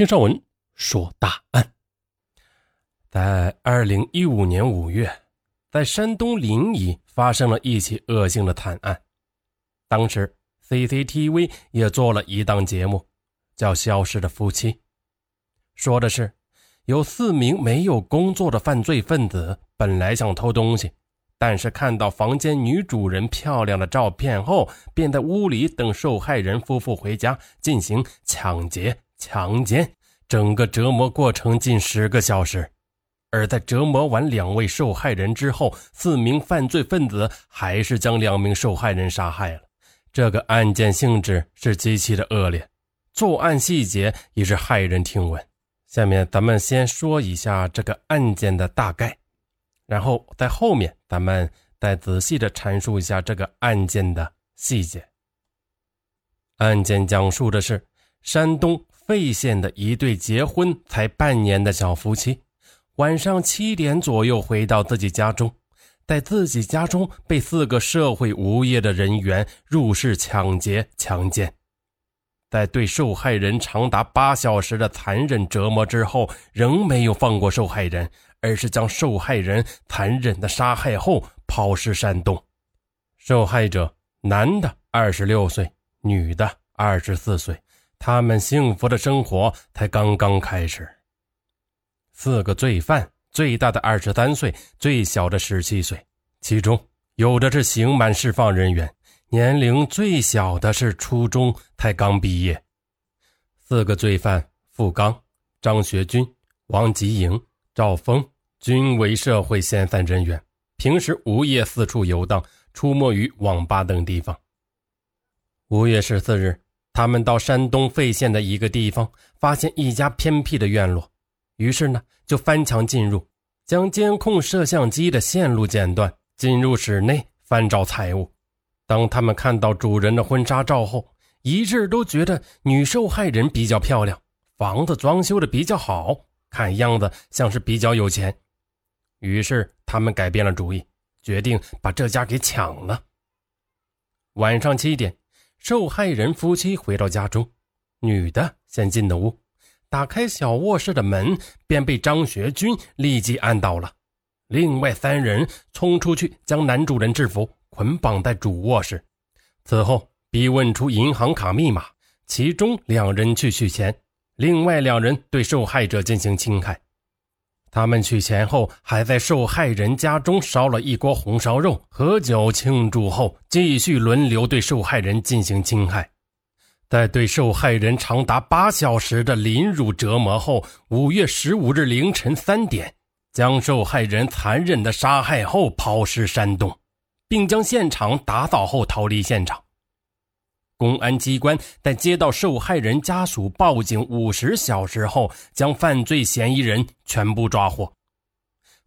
听上文说大案。在二零一五年五月，在山东临沂发生了一起恶性的惨案。当时 CCTV 也做了一档节目，叫《消失的夫妻》，说的是有四名没有工作的犯罪分子，本来想偷东西，但是看到房间女主人漂亮的照片后，便在屋里等受害人夫妇回家进行抢劫、强奸，整个折磨过程近十个小时。而在折磨完两位受害人之后，四名犯罪分子还是将两名受害人杀害了。这个案件性质是极其的恶劣，作案细节也是骇人听闻。下面咱们先说一下这个案件的大概，然后在后面咱们再仔细的阐述一下这个案件的细节。案件讲述的是山东费县的一对结婚才半年的小夫妻。晚上七点左右回到自己家中，在自己家中被四个社会无业的人员入室抢劫、强奸，在对受害人长达八小时的残忍折磨之后，仍没有放过受害人，而是将受害人残忍的杀害后抛尸山洞。受害者男的二十六岁，女的二十四岁，他们幸福的生活才刚刚开始。四个罪犯，最大的二十三岁，最小的十七岁，其中有的是刑满释放人员，年龄最小的是初中才刚毕业。四个罪犯付刚、张学军、王吉营、赵峰均为社会闲散人员，平时无业四处游荡，出没于网吧等地方。五月十四日，他们到山东费县的一个地方，发现一家偏僻的院落。于是呢，就翻墙进入，将监控摄像机的线路剪断，进入室内翻找财物。当他们看到主人的婚纱照后，一致都觉得女受害人比较漂亮，房子装修的比较好，看样子像是比较有钱。于是他们改变了主意，决定把这家给抢了。晚上七点，受害人夫妻回到家中，女的先进的屋。打开小卧室的门，便被张学军立即按倒了。另外三人冲出去，将男主人制服，捆绑在主卧室。此后逼问出银行卡密码，其中两人去取钱，另外两人对受害者进行侵害。他们取钱后，还在受害人家中烧了一锅红烧肉，喝酒庆祝后，继续轮流对受害人进行侵害。在对受害人长达八小时的凌辱折磨后，五月十五日凌晨三点，将受害人残忍的杀害后抛尸山洞，并将现场打扫后逃离现场。公安机关在接到受害人家属报警五十小时后，将犯罪嫌疑人全部抓获。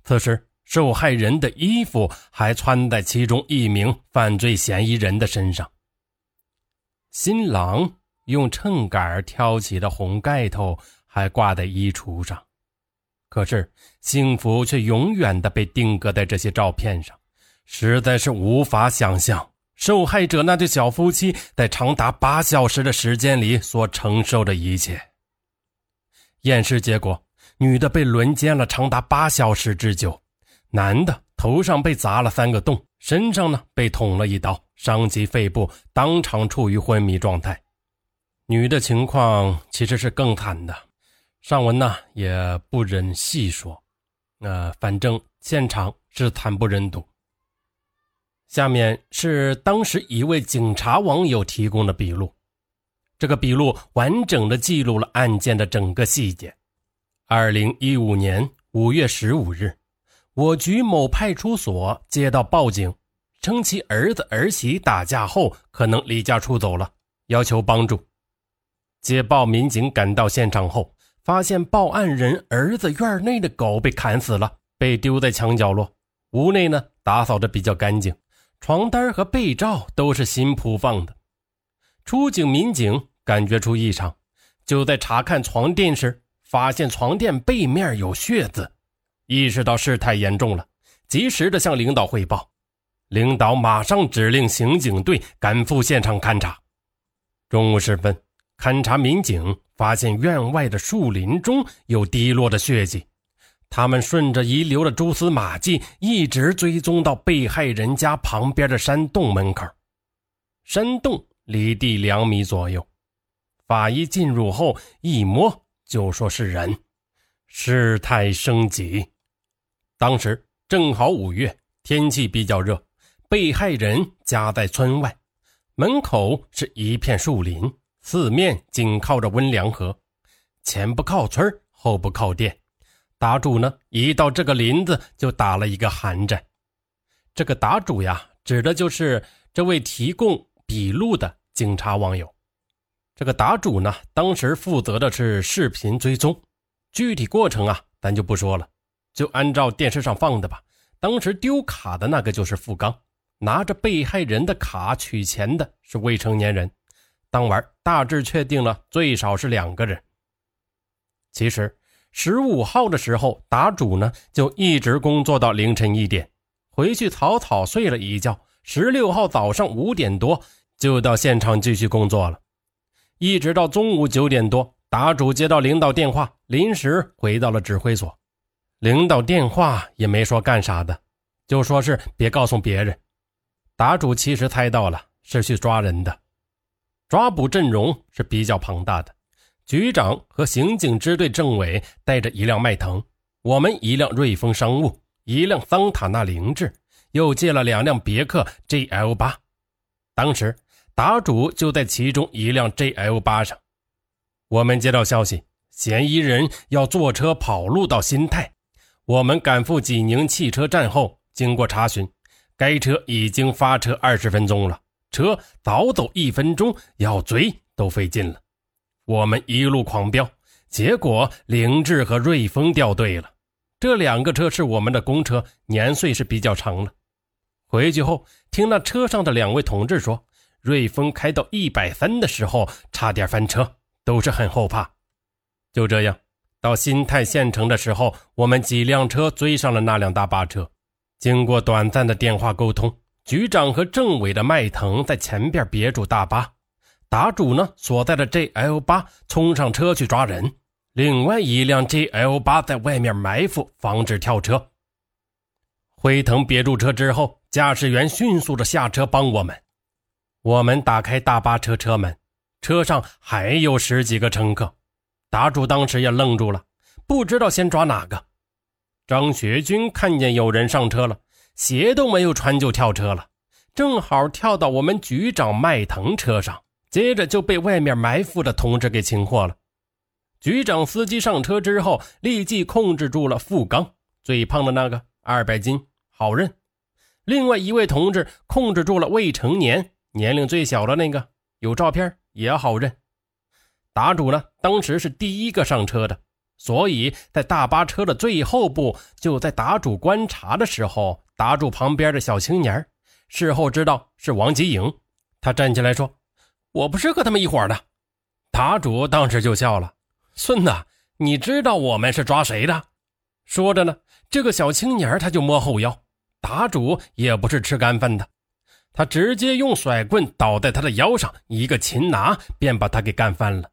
此时，受害人的衣服还穿在其中一名犯罪嫌疑人的身上。新郎用秤杆挑起的红盖头还挂在衣橱上，可是幸福却永远的被定格在这些照片上，实在是无法想象受害者那对小夫妻在长达八小时的时间里所承受的一切。验尸结果，女的被轮奸了长达八小时之久，男的头上被砸了三个洞，身上呢被捅了一刀。伤及肺部，当场处于昏迷状态。女的情况其实是更惨的，上文呢也不忍细说。那反正现场是惨不忍睹。下面是当时一位警察网友提供的笔录，这个笔录完整的记录了案件的整个细节。二零一五年五月十五日，我局某派出所接到报警。称其儿子儿媳打架后可能离家出走了，要求帮助。接报民警赶到现场后，发现报案人儿子院内的狗被砍死了，被丢在墙角落。屋内呢打扫的比较干净，床单和被罩都是新铺放的。出警民警感觉出异常，就在查看床垫时，发现床垫背面有血渍，意识到事态严重了，及时的向领导汇报。领导马上指令刑警队赶赴现场勘查。中午时分，勘察民警发现院外的树林中有滴落的血迹，他们顺着遗留的蛛丝马迹一直追踪到被害人家旁边的山洞门口。山洞离地两米左右，法医进入后一摸就说是人。事态升级，当时正好五月，天气比较热，被害人家在村外，门口是一片树林。四面紧靠着温良河，前不靠村后不靠店。打主呢，一到这个林子就打了一个寒战。这个打主呀，指的就是这位提供笔录的警察网友。这个打主呢，当时负责的是视频追踪，具体过程啊，咱就不说了，就按照电视上放的吧。当时丢卡的那个就是付刚，拿着被害人的卡取钱的是未成年人。当晚大致确定了最少是两个人。其实十五号的时候，打主呢就一直工作到凌晨一点，回去草草睡了一觉。十六号早上五点多就到现场继续工作了，一直到中午九点多，打主接到领导电话，临时回到了指挥所。领导电话也没说干啥的，就说是别告诉别人。打主其实猜到了，是去抓人的。抓捕阵容是比较庞大的，局长和刑警支队政委带着一辆迈腾，我们一辆瑞风商务，一辆桑塔纳凌志，又借了两辆别克 GL 八。当时打主就在其中一辆 GL 八上。我们接到消息，嫌疑人要坐车跑路到新泰，我们赶赴济宁汽车站后，经过查询，该车已经发车二十分钟了。车早走一分钟，要追都费劲了。我们一路狂飙，结果凌志和瑞丰掉队了。这两个车是我们的公车，年岁是比较长了。回去后听那车上的两位同志说，瑞丰开到一百三的时候差点翻车，都是很后怕。就这样，到新泰县城的时候，我们几辆车追上了那辆大巴车。经过短暂的电话沟通。局长和政委的迈腾在前边别住大巴，打主呢所在的 JL 八冲上车去抓人，另外一辆 JL 八在外面埋伏，防止跳车。辉腾别住车之后，驾驶员迅速的下车帮我们。我们打开大巴车车门，车上还有十几个乘客，打主当时也愣住了，不知道先抓哪个。张学军看见有人上车了。鞋都没有穿就跳车了，正好跳到我们局长迈腾车上，接着就被外面埋伏的同志给擒获了。局长司机上车之后，立即控制住了付刚，最胖的那个，二百斤，好认。另外一位同志控制住了未成年，年龄最小的那个，有照片也好认。打主呢，当时是第一个上车的，所以在大巴车的最后部，就在打主观察的时候。打住旁边的小青年，事后知道是王吉颖。他站起来说：“我不是和他们一伙的。”打主当时就笑了：“孙子，你知道我们是抓谁的？”说着呢，这个小青年他就摸后腰。打主也不是吃干饭的，他直接用甩棍倒在他的腰上，一个擒拿便把他给干翻了。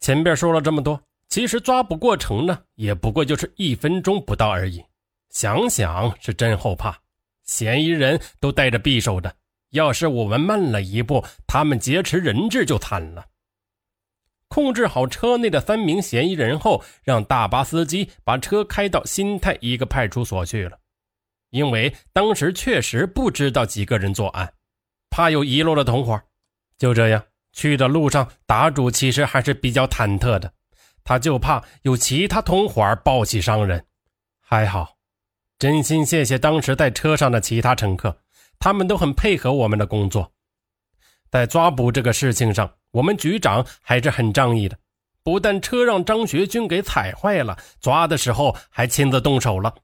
前边说了这么多，其实抓捕过程呢，也不过就是一分钟不到而已。想想是真后怕，嫌疑人都带着匕首的，要是我们慢了一步，他们劫持人质就惨了。控制好车内的三名嫌疑人后，让大巴司机把车开到新泰一个派出所去了。因为当时确实不知道几个人作案，怕有遗漏的同伙。就这样去的路上，打主其实还是比较忐忑的，他就怕有其他同伙抱起伤人。还好。真心谢谢当时在车上的其他乘客，他们都很配合我们的工作。在抓捕这个事情上，我们局长还是很仗义的，不但车让张学军给踩坏了，抓的时候还亲自动手了，